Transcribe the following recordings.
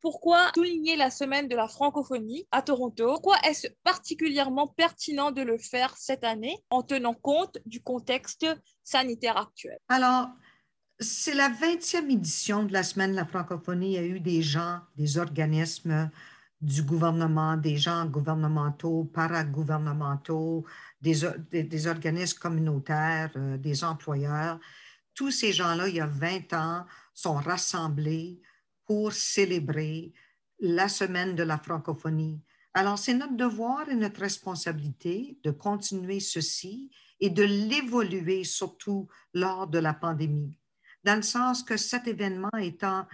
pourquoi souligner la semaine de la francophonie à Toronto? Pourquoi est-ce particulièrement pertinent de le faire cette année en tenant compte du contexte sanitaire actuel? Alors, c'est la 20e édition de la semaine de la francophonie. Il y a eu des gens, des organismes du gouvernement, des gens gouvernementaux, paragouvernementaux, des, organismes communautaires, euh, des employeurs. Tous ces gens-là, il y a 20 ans, sont rassemblés pour célébrer la semaine de la francophonie. Alors, c'est notre devoir et notre responsabilité de continuer ceci et de l'évoluer surtout lors de la pandémie, dans le sens que cet événement étant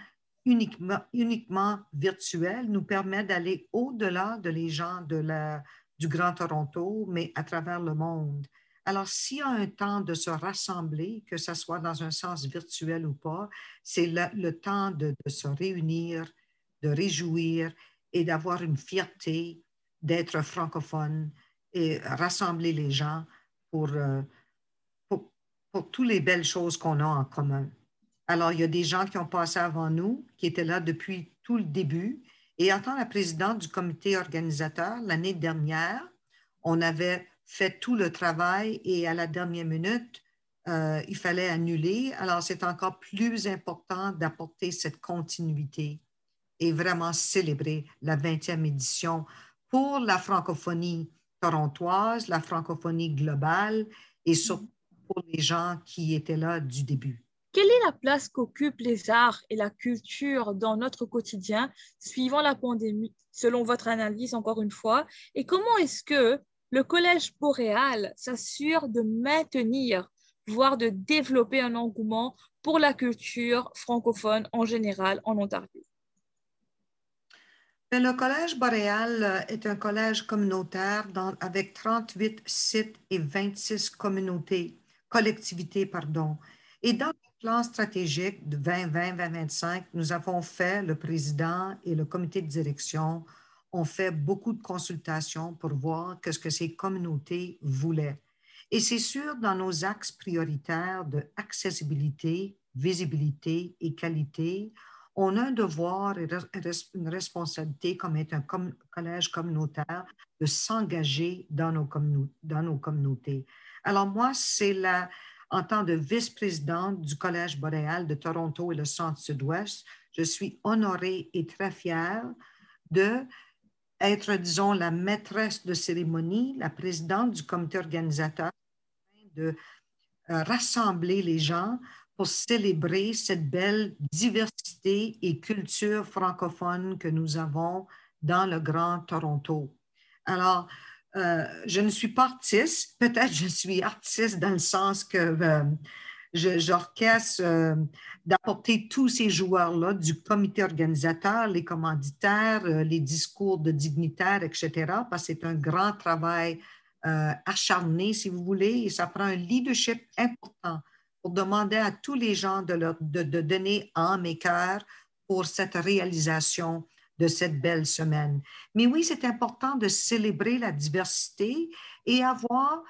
uniquement, virtuel nous permet d'aller au-delà de les gens de la, du Grand Toronto, mais à travers le monde. Alors, s'il y a un temps de se rassembler, que ce soit dans un sens virtuel ou pas, c'est le, temps de, se réunir, de réjouir et d'avoir une fierté d'être francophone et rassembler les gens pour, euh, pour, pour toutes les belles choses qu'on a en commun. Alors, il y a des gens qui ont passé avant nous, qui étaient là depuis tout le début. Et en tant que présidente du comité organisateur, l'année dernière, on avait fait tout le travail et à la dernière minute, euh, il fallait annuler. Alors, c'est encore plus important d'apporter cette continuité et vraiment célébrer la 20e édition pour la francophonie torontoise, la francophonie globale et surtout pour les gens qui étaient là du début. Quelle est la place qu'occupent les arts et la culture dans notre quotidien suivant la pandémie, selon votre analyse encore une fois, et comment est-ce que le Collège boréal s'assure de maintenir, voire de développer un engouement pour la culture francophone en général en Ontario. Le Collège boréal euh, est un collège communautaire avec 38 sites et 26 communautés, collectivités. Pardon. Et dans le plan stratégique de 2020-2025, nous avons fait, le président et le comité de direction, on fait beaucoup de consultations pour voir ce que ces communautés voulaient. Et c'est sûr, dans nos axes prioritaires de accessibilité, visibilité et qualité, on a un devoir et une responsabilité comme être un collège communautaire de s'engager dans dans nos communautés. Alors moi, c'est la, en tant que vice-présidente du Collège boréal de Toronto et le Centre-Sud-Ouest, je suis honorée et très fière de être, disons, la maîtresse de cérémonie, la présidente du comité organisateur, de euh, rassembler les gens pour célébrer cette belle diversité et culture francophone que nous avons dans le Grand Toronto. Alors, euh, je ne suis pas artiste, peut-être je suis artiste dans le sens que euh, j'orchestre euh, d'apporter tous ces joueurs-là du comité organisateur, les commanditaires, euh, les discours de dignitaires, etc., parce que c'est un grand travail euh, acharné, si vous voulez, et ça prend un leadership important pour demander à tous les gens de, donner âme et cœur pour cette réalisation de cette belle semaine. Mais oui, c'est important de célébrer la diversité et avoir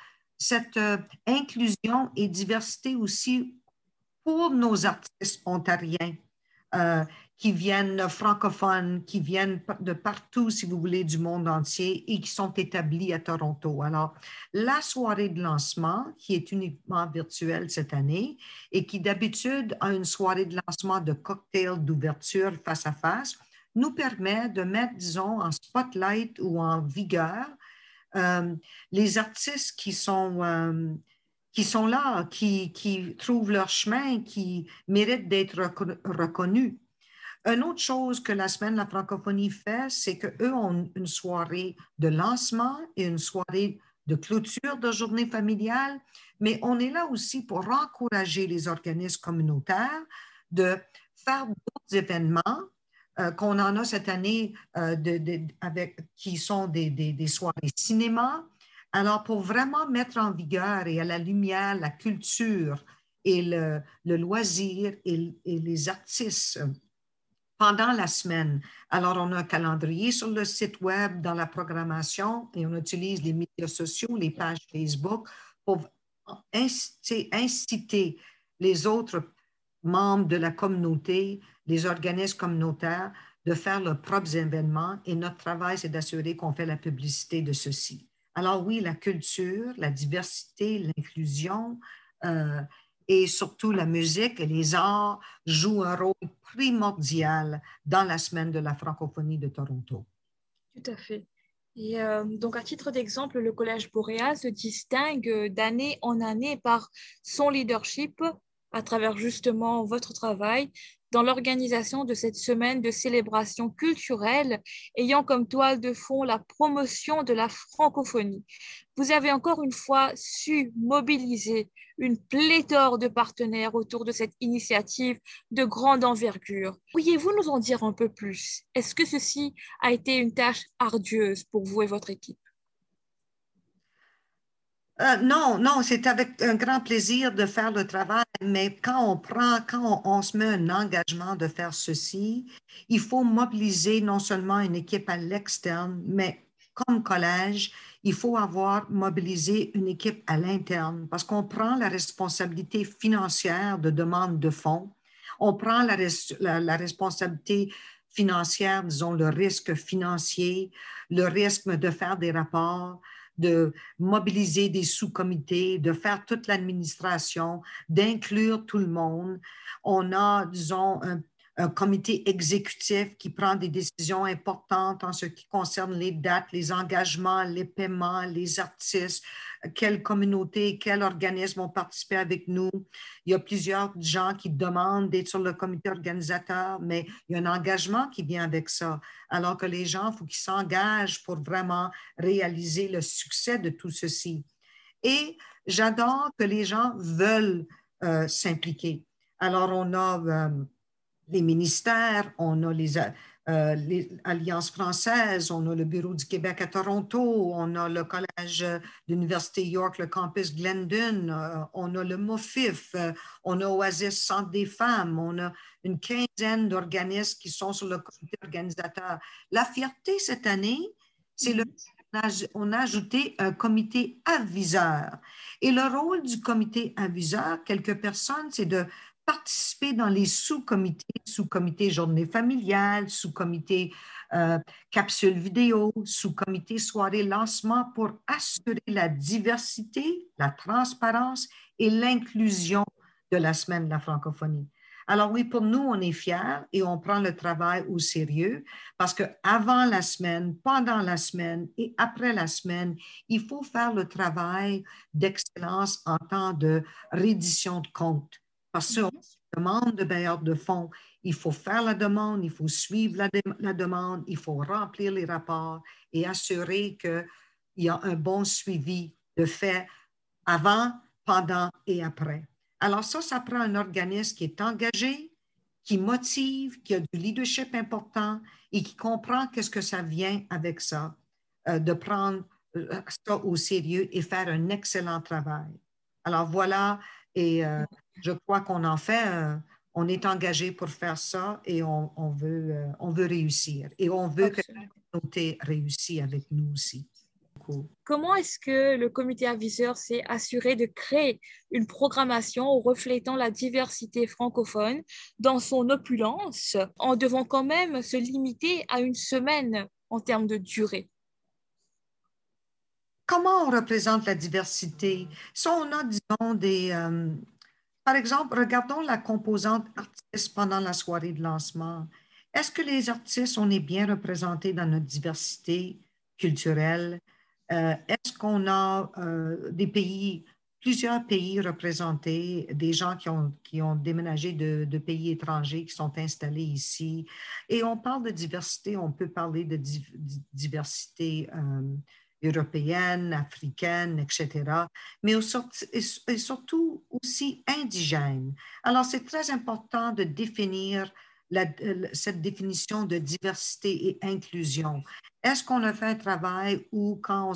cette euh, inclusion et diversité aussi pour nos artistes ontariens euh, qui viennent francophones, qui viennent de partout, si vous voulez, du monde entier et qui sont établis à Toronto. Alors, la soirée de lancement, qui est uniquement virtuelle cette année et qui d'habitude a une soirée de lancement de cocktail d'ouverture face à face, nous permet de mettre, disons, en spotlight ou en vigueur euh, les artistes qui sont, euh, qui sont là, qui, qui, trouvent leur chemin, qui méritent d'être reconnus. Une autre chose que la semaine de la francophonie fait, c'est qu'eux ont une soirée de lancement et une soirée de clôture de journée familiale, mais on est là aussi pour encourager les organismes communautaires de faire d'autres événements euh, qu'on en a cette année euh, avec, qui sont des, des, soirées cinéma. Alors, pour vraiment mettre en vigueur et à la lumière la culture et le, le loisir et, les artistes pendant la semaine. Alors, on a un calendrier sur le site web, dans la programmation, et on utilise les médias sociaux, les pages Facebook, pour inciter, inciter les autres membres de la communauté les organismes communautaires de faire leurs propres événements et notre travail, c'est d'assurer qu'on fait la publicité de ceci. Alors oui, la culture, la diversité, l'inclusion euh, et surtout la musique et les arts jouent un rôle primordial dans la semaine de la francophonie de Toronto. Tout à fait. Et euh, donc, à titre d'exemple, le Collège Boréal se distingue d'année en année par son leadership à travers justement votre travail dans l'organisation de cette semaine de célébration culturelle ayant comme toile de fond la promotion de la francophonie. Vous avez encore une fois su mobiliser une pléthore de partenaires autour de cette initiative de grande envergure. Pourriez-vous nous en dire un peu plus? Est-ce que ceci a été une tâche ardieuse pour vous et votre équipe? Euh, non, non, c'est avec un grand plaisir de faire le travail, mais quand on prend, quand on, se met un engagement de faire ceci, il faut mobiliser non seulement une équipe à l'externe, mais comme collège, il faut avoir mobilisé une équipe à l'interne. Parce qu'on prend la responsabilité financière de demande de fonds, on prend la, la responsabilité financière, disons, le risque financier, le risque de faire des rapports, de mobiliser des sous-comités, de faire toute l'administration, d'inclure tout le monde. On a, disons, un, un comité exécutif qui prend des décisions importantes en ce qui concerne les dates, les engagements, les paiements, les artistes, quelle communauté, quel organisme ont participé avec nous. Il y a plusieurs gens qui demandent d'être sur le comité organisateur, mais il y a un engagement qui vient avec ça. Alors que les gens, il faut qu'ils s'engagent pour vraiment réaliser le succès de tout ceci. Et j'adore que les gens veulent euh, s'impliquer. Alors, on a... Euh, les ministères, on a les, euh, les, Alliances françaises, on a le Bureau du Québec à Toronto, on a le Collège de l'Université York, le campus Glendon, euh, on a le MOFIF, euh, on a Oasis Centre des femmes, on a une quinzaine d'organismes qui sont sur le comité organisateur. La fierté cette année, c'est le on a ajouté un comité aviseur. Et le rôle du comité aviseur, quelques personnes, c'est de participer dans les sous-comités, sous-comité journée familiale, sous-comité euh, capsule vidéo, sous-comité soirée lancement pour assurer la diversité, la transparence et l'inclusion de la semaine de la francophonie. Alors oui, pour nous, on est fiers et on prend le travail au sérieux parce que avant la semaine, pendant la semaine et après la semaine, il faut faire le travail d'excellence en temps de reddition de comptes parce qu'on demande de bailleurs de fonds, il faut faire la demande, il faut suivre la, demande, il faut remplir les rapports et assurer qu'il y a un bon suivi de fait avant, pendant et après. Alors ça, ça prend un organisme qui est engagé, qui motive, qui a du leadership important et qui comprend qu'est-ce que ça vient avec ça, euh, de prendre euh, ça au sérieux et faire un excellent travail. Alors voilà, et euh, je crois qu'on en fait, euh, on est engagé pour faire ça et on, veut, euh, on veut réussir. Et on veut que la communauté réussisse avec nous aussi. Comment est-ce que le comité aviseur s'est assuré de créer une programmation reflétant la diversité francophone dans son opulence en devant quand même se limiter à une semaine en termes de durée? Comment on représente la diversité? Si on a, disons, des, euh, par exemple, regardons la composante artiste pendant la soirée de lancement. Est-ce que les artistes, on est bien représentés dans notre diversité culturelle? Euh, est-ce qu'on a euh, des pays, plusieurs pays représentés, des gens qui ont, qui ont déménagé de, pays étrangers, qui sont installés ici? Et on parle de diversité, on peut parler de diversité euh, européenne, africaine, etc., mais et surtout aussi indigène. Alors, c'est très important de définir cette définition de diversité et inclusion. Est-ce qu'on a fait un travail où quand on,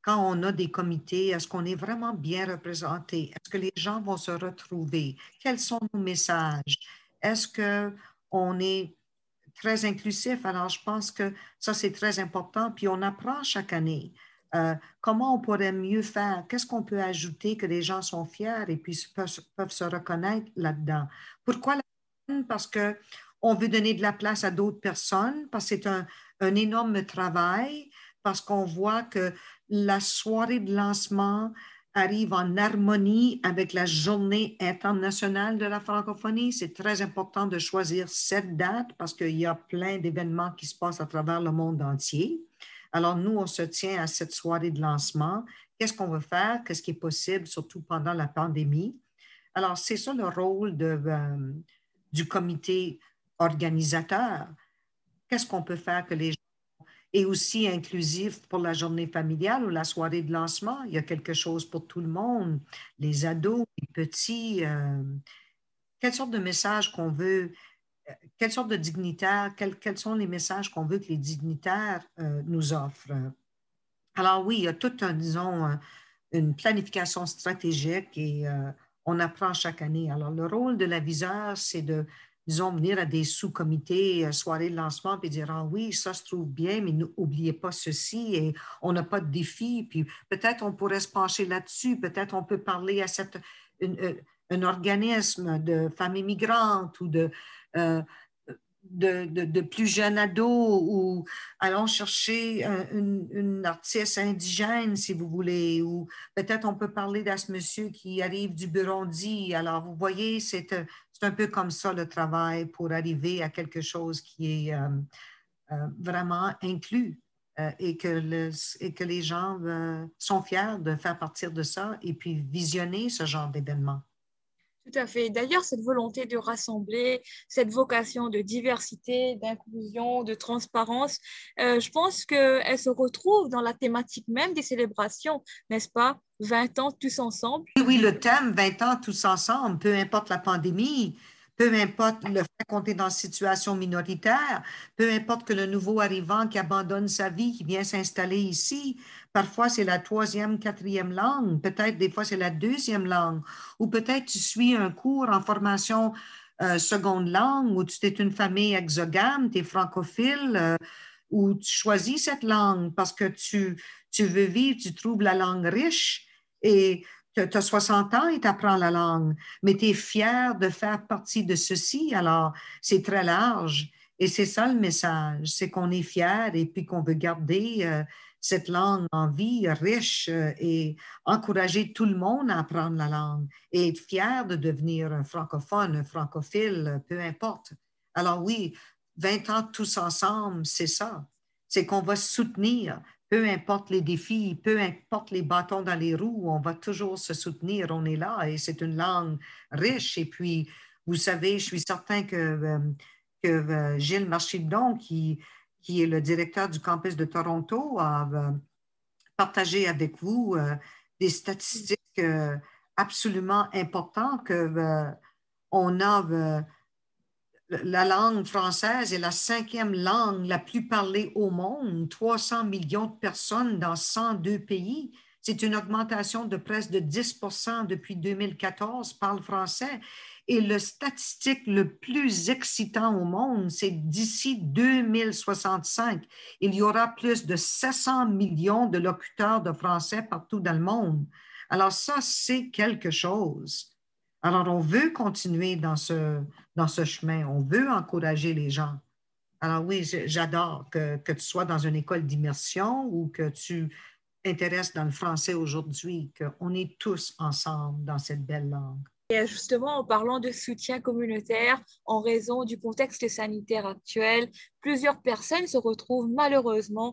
quand on a des comités, est-ce qu'on est vraiment bien représenté? Est-ce que les gens vont se retrouver? Quels sont nos messages? Est-ce qu'on est très inclusif. Alors, je pense que ça, c'est très important. Puis, on apprend chaque année. Euh, comment on pourrait mieux faire? Qu'est-ce qu'on peut ajouter que les gens sont fiers et puis peuvent, se reconnaître là-dedans? Pourquoi la Parce que on veut donner de la place à d'autres personnes parce que c'est un, un énorme travail, parce qu'on voit que la soirée de lancement arrive en harmonie avec la journée internationale de la francophonie. C'est très important de choisir cette date parce qu'il y a plein d'événements qui se passent à travers le monde entier. Alors, nous, on se tient à cette soirée de lancement. Qu'est-ce qu'on veut faire? Qu'est-ce qui est possible, surtout pendant la pandémie? Alors, c'est ça le rôle euh, du comité organisateur. Qu'est-ce qu'on peut faire que les gens et aussi inclusif pour la journée familiale ou la soirée de lancement. Il y a quelque chose pour tout le monde, les ados, les petits. Euh, quelle sorte de message qu'on veut, euh, quelle sorte de dignitaires, quels, sont les messages qu'on veut que les dignitaires euh, nous offrent? Alors oui, il y a toute, un, disons, une planification stratégique et on apprend chaque année. Alors le rôle de l'aviseur, c'est de disons, venir à des sous-comités, euh, soirées de lancement, puis dire, ah oui, ça se trouve bien, mais n'oubliez pas ceci, et on n'a pas de défi, puis peut-être on pourrait se pencher là-dessus, peut-être on peut parler à euh, un organisme de femmes immigrantes ou de, euh, de, plus jeunes ados ou allons chercher une, artiste indigène, si vous voulez, ou peut-être on peut parler de ce monsieur qui arrive du Burundi. Alors, vous voyez, c'est un peu comme ça le travail pour arriver à quelque chose qui est euh, euh, vraiment inclus. Euh, et, que et que les gens sont fiers de faire partir de ça et puis visionner ce genre d'événement. Tout à fait. D'ailleurs, cette volonté de rassembler, cette vocation de diversité, d'inclusion, de transparence, euh, je pense qu'elle se retrouve dans la thématique même des célébrations, n'est-ce pas? 20 ans tous ensemble. Oui, le thème 20 ans tous ensemble, peu importe la pandémie, peu importe le fait qu'on est dans une situation minoritaire, peu importe que le nouveau arrivant qui abandonne sa vie, qui vient s'installer ici, parfois c'est la troisième, quatrième langue, peut-être des fois c'est la deuxième langue, ou peut-être tu suis un cours en formation euh, seconde langue, ou tu es une famille exogame, tu es francophile, euh, ou tu choisis cette langue parce que tu, tu veux vivre, tu trouves la langue riche et tu as 60 ans et tu apprends la langue, mais tu es fier de faire partie de ceci, alors c'est très large. Et c'est ça le message, c'est qu'on est fier et puis qu'on veut garder euh, cette langue en vie, riche, euh, et encourager tout le monde à apprendre la langue et être fier de devenir un francophone, un francophile, peu importe. Alors oui, 20 ans tous ensemble, c'est ça. C'est qu'on va soutenir, peu importe les défis, peu importe les bâtons dans les roues, on va toujours se soutenir, on est là et c'est une langue riche. Et puis, vous savez, je suis certain que, euh, euh, Gilles Marchidon, qui, qui est le directeur du campus de Toronto, a euh, partagé avec vous des statistiques absolument importantes que on a la langue française est la cinquième langue la plus parlée au monde, 300 millions de personnes dans 102 pays. C'est une augmentation de presque de 10% depuis 2014 parlent français. Et le statistique le plus excitant au monde, c'est d'ici 2065, il y aura plus de 700 millions de locuteurs de français partout dans le monde. Alors ça, c'est quelque chose. Alors, on veut continuer dans ce, dans ce chemin. On veut encourager les gens. Alors oui, j'adore que, que, tu sois dans une école d'immersion ou que tu intéresses dans le français aujourd'hui, qu'on est tous ensemble dans cette belle langue. Et justement, en parlant de soutien communautaire, en raison du contexte sanitaire actuel, plusieurs personnes se retrouvent malheureusement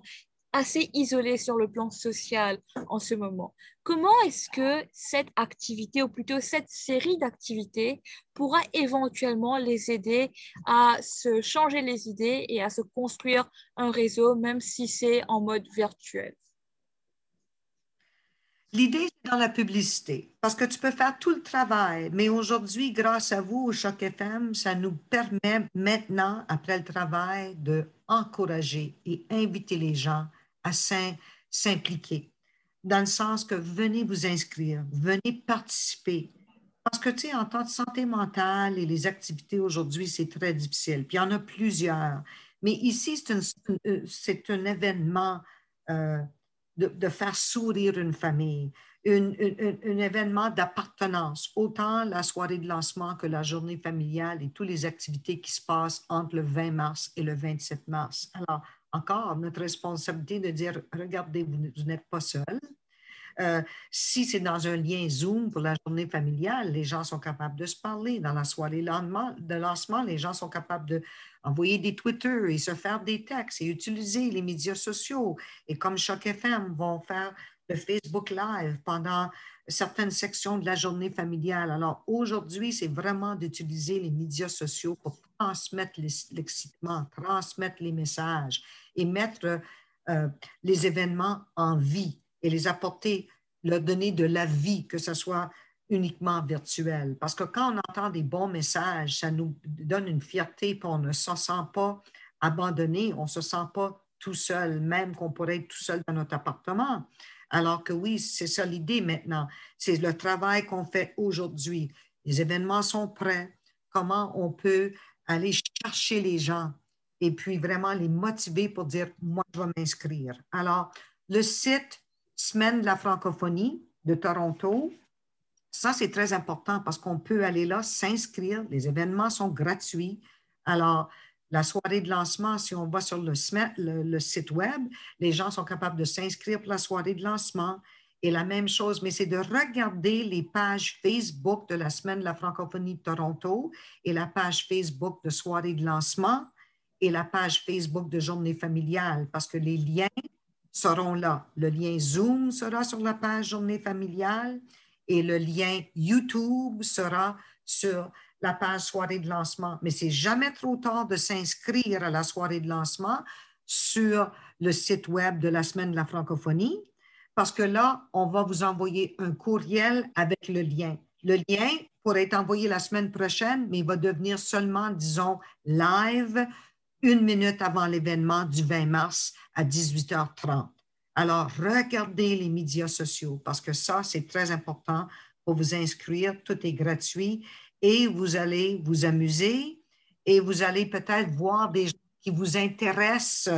assez isolé sur le plan social en ce moment. Comment est-ce que cette activité, ou plutôt cette série d'activités, pourra éventuellement les aider à se changer les idées et à se construire un réseau, même si c'est en mode virtuel? L'idée, c'est dans la publicité, parce que tu peux faire tout le travail, mais aujourd'hui, grâce à vous, au Choc FM, ça nous permet maintenant, après le travail, de et inviter les gens à s'impliquer, dans le sens que venez vous inscrire, venez participer. Parce que, tu sais, en tant que santé mentale et les activités aujourd'hui, c'est très difficile. Puis il y en a plusieurs. Mais ici, c'est un, euh, un, événement euh, de, faire sourire une famille, un événement d'appartenance, autant la soirée de lancement que la journée familiale et toutes les activités qui se passent entre le 20 mars et le 27 mars. Alors, encore, notre responsabilité de dire, regardez, vous, n'êtes pas seul. Euh, si c'est dans un lien Zoom pour la journée familiale, les gens sont capables de se parler. Dans la soirée de lancement, les gens sont capables d'envoyer des Twitter et se faire des textes et utiliser les médias sociaux. Et comme Choc FM vont faire le Facebook Live pendant certaines sections de la journée familiale. Alors aujourd'hui, c'est vraiment d'utiliser les médias sociaux pour transmettre l'excitement, transmettre les messages et mettre euh, les événements en vie et les apporter, leur donner de la vie, que ce soit uniquement virtuel. Parce que quand on entend des bons messages, ça nous donne une fierté, et on ne se sent pas abandonné, on ne se sent pas tout seul, même qu'on pourrait être tout seul dans notre appartement. Alors que oui, c'est ça l'idée maintenant. C'est le travail qu'on fait aujourd'hui. Les événements sont prêts. Comment on peut aller chercher les gens et puis vraiment les motiver pour dire, moi, je vais m'inscrire. Alors, le site Semaine de la francophonie de Toronto, ça, c'est très important parce qu'on peut aller là, s'inscrire. Les événements sont gratuits. Alors, la soirée de lancement, si on va sur le, site web, les gens sont capables de s'inscrire pour la soirée de lancement. Et la même chose, mais c'est de regarder les pages Facebook de la Semaine de la francophonie de Toronto et la page Facebook de soirée de lancement et la page Facebook de journée familiale, parce que les liens seront là. Le lien Zoom sera sur la page journée familiale et le lien YouTube sera sur la page soirée de lancement. Mais c'est jamais trop tard de s'inscrire à la soirée de lancement sur le site web de la semaine de la francophonie, parce que là, on va vous envoyer un courriel avec le lien. Le lien pourrait être envoyé la semaine prochaine, mais il va devenir seulement, disons, live une minute avant l'événement du 20 mars à 18h30. Alors, regardez les médias sociaux parce que ça, c'est très important pour vous inscrire. Tout est gratuit et vous allez vous amuser et vous allez peut-être voir des gens qui vous intéressent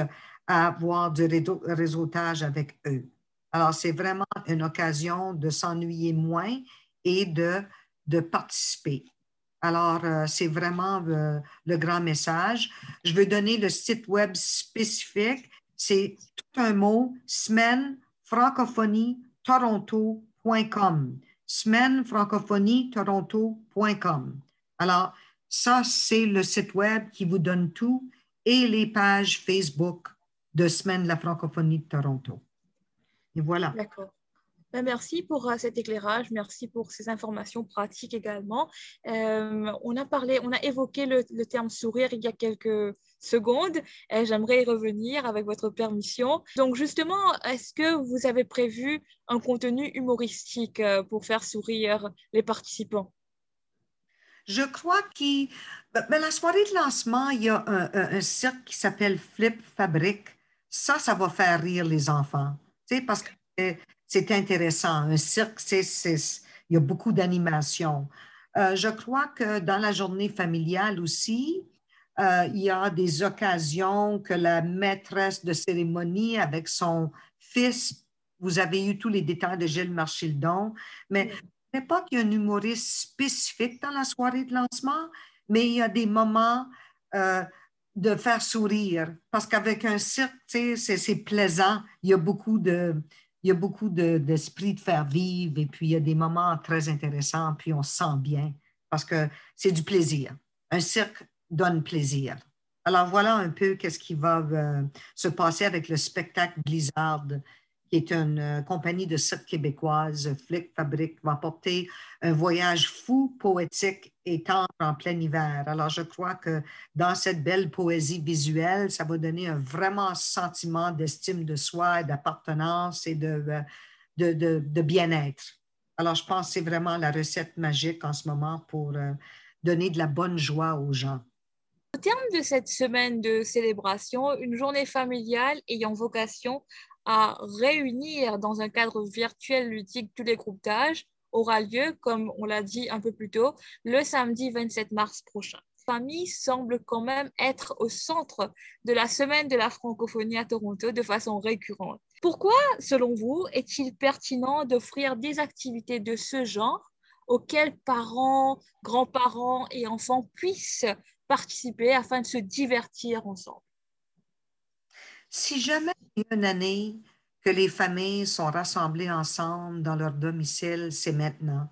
à avoir du réseautage avec eux. Alors, c'est vraiment une occasion de s'ennuyer moins et de, de participer. Alors, euh, c'est vraiment euh, le grand message. Je veux donner le site web spécifique. C'est tout un mot, semaine francophonie semaine francophonie toronto.com. Alors, ça, c'est le site web qui vous donne tout et les pages Facebook de Semaine de la francophonie de Toronto. Et voilà. D'accord. Ben, merci pour euh, cet éclairage, merci pour ces informations pratiques également. Euh, on a parlé, on a évoqué le, terme sourire il y a quelques secondes et j'aimerais y revenir avec votre permission. Donc justement, est-ce que vous avez prévu un contenu humoristique euh, pour faire sourire les participants? Je crois que ben, ben, la soirée de lancement, il y a un, cirque qui s'appelle Flip Fabric. Ça, ça va faire rire les enfants. Parce que c'est intéressant. Un cirque, il y a beaucoup d'animation. Euh, je crois que dans la journée familiale aussi, euh, il y a des occasions que la maîtresse de cérémonie avec son fils, vous avez eu tous les détails de Gilles Marchildon, mais je ne sais pas qu'il y a un humoriste spécifique dans la soirée de lancement, mais il y a des moments euh, de faire sourire, parce qu'avec un cirque, c'est plaisant, il y a beaucoup de, il y a beaucoup d'esprit de, faire vivre et puis il y a des moments très intéressants, puis on se sent bien parce que c'est du plaisir. Un cirque donne plaisir. Alors voilà un peu qu'est-ce qui va euh, se passer avec le spectacle Blizzard qui est une euh, compagnie de cirque québécoise, Flick Fabrique, va porter un voyage fou, poétique et tendre en plein hiver. Alors, je crois que dans cette belle poésie visuelle, ça va donner un vraiment sentiment d'estime de soi, d'appartenance et de, euh, de, de, de bien-être. Alors, je pense que c'est vraiment la recette magique en ce moment pour euh, donner de la bonne joie aux gens. Au terme de cette semaine de célébration, une journée familiale ayant vocation à réunir dans un cadre virtuel ludique tous les groupes d'âge aura lieu, comme on l'a dit un peu plus tôt, le samedi 27 mars prochain. famille semble quand même être au centre de la semaine de la francophonie à Toronto de façon récurrente. Pourquoi, selon vous, est-il pertinent d'offrir des activités de ce genre auxquelles parents, grands-parents et enfants puissent participer afin de se divertir ensemble? Si jamais il y a une année que les familles sont rassemblées ensemble dans leur domicile, c'est maintenant.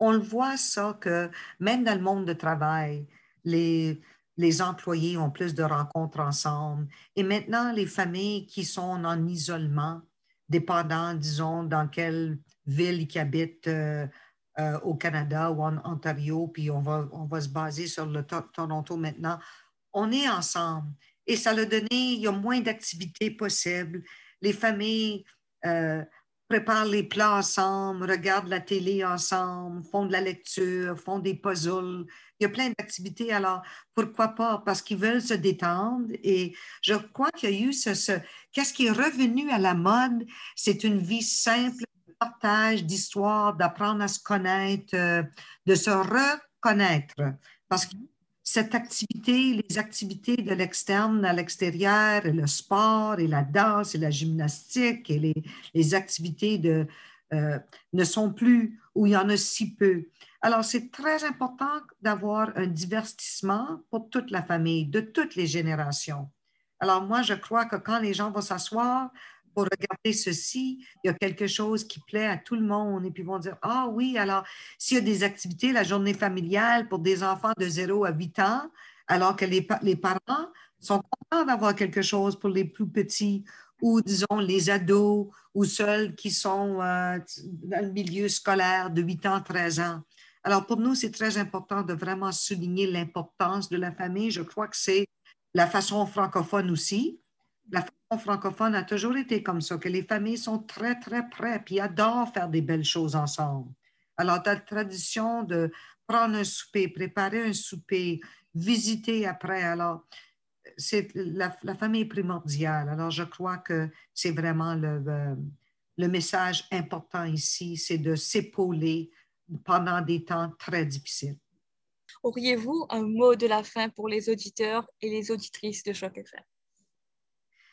On le voit ça que même dans le monde du travail, les, les employés ont plus de rencontres ensemble. Et maintenant, les familles qui sont en isolement, dépendant, disons, dans quelle ville ils habitent euh, euh, au Canada ou en Ontario, puis on va, on va se baser sur le Toronto maintenant, on est ensemble. Et ça a donné, il y a moins d'activités possibles. Les familles euh, préparent les plats ensemble, regardent la télé ensemble, font de la lecture, font des puzzles. Il y a plein d'activités. Alors, pourquoi pas? Parce qu'ils veulent se détendre. Et je crois qu'il y a eu ce, ce qu'est-ce qui est revenu à la mode? C'est une vie simple, de partage, d'histoire, d'apprendre à se connaître, euh, de se reconnaître. Parce que cette activité, les activités de l'externe à l'extérieur, le sport et la danse et la gymnastique et les, les activités de, euh, ne sont plus où il y en a si peu. Alors, c'est très important d'avoir un divertissement pour toute la famille, de toutes les générations. Alors, moi, je crois que quand les gens vont s'asseoir, pour regarder ceci, il y a quelque chose qui plaît à tout le monde. Et puis ils vont dire, ah oui, alors s'il y a des activités, la journée familiale pour des enfants de 0 à 8 ans, alors que les, les parents sont contents d'avoir quelque chose pour les plus petits ou disons les ados ou seuls qui sont euh, dans le milieu scolaire de 8 ans, 13 ans. Alors pour nous, c'est très important de vraiment souligner l'importance de la famille. Je crois que c'est la façon francophone aussi. La francophone a toujours été comme ça, que les familles sont très, très près, puis adorent faire des belles choses ensemble. Alors, la tradition de prendre un souper, préparer un souper, visiter après, alors, c'est la, la, famille primordiale. Alors, je crois que c'est vraiment le, le message important ici, c'est de s'épauler pendant des temps très difficiles. Auriez-vous un mot de la fin pour les auditeurs et les auditrices de Choc FM?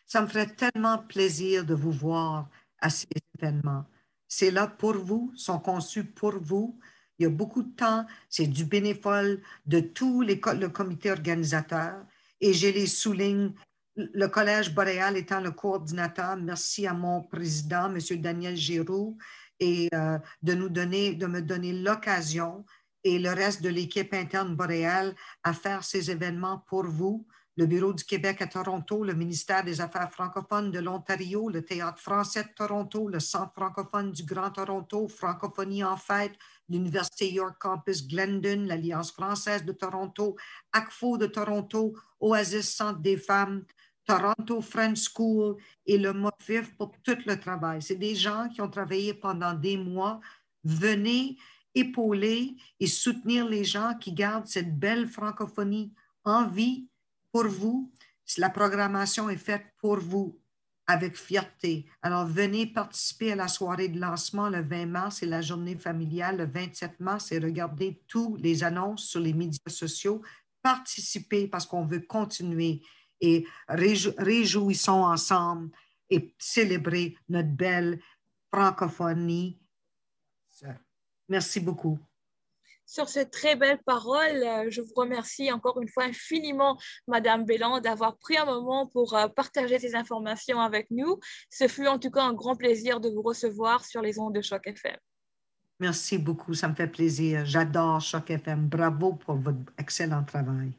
Ça me ferait tellement plaisir de vous voir à ces événements. C'est là pour vous, sont conçus pour vous. Il y a beaucoup de temps, c'est du bénévole de tout le comité organisateur et je les souligne. Le Collège boréal étant le coordinateur, merci à mon président, M. Daniel Giroux, et euh, de nous donner, de me donner l'occasion et le reste de l'équipe interne boréale à faire ces événements pour vous, le Bureau du Québec à Toronto, le ministère des Affaires francophones de l'Ontario, le Théâtre français de Toronto, le Centre francophone du Grand Toronto, Francophonie en fête, l'Université York Campus Glendon, l'Alliance française de Toronto, ACFO de Toronto, Oasis Centre des femmes, Toronto French School et le MOFIF pour tout le travail. C'est des gens qui ont travaillé pendant des mois. Venez épauler et soutenir les gens qui gardent cette belle francophonie en vie pour vous. La programmation est faite pour vous avec fierté. Alors, venez participer à la soirée de lancement le 20 mars et la journée familiale le 27 mars et regardez tous les annonces sur les médias sociaux. Participez parce qu'on veut continuer et réjouissons ensemble et célébrer notre belle francophonie. Merci beaucoup. Sur ces très belles paroles, euh, je vous remercie encore une fois infiniment, Madame Bélan, d'avoir pris un moment pour euh, partager ces informations avec nous. Ce fut en tout cas un grand plaisir de vous recevoir sur les ondes de Choc FM. Merci beaucoup, ça me fait plaisir. J'adore Choc FM. Bravo pour votre excellent travail.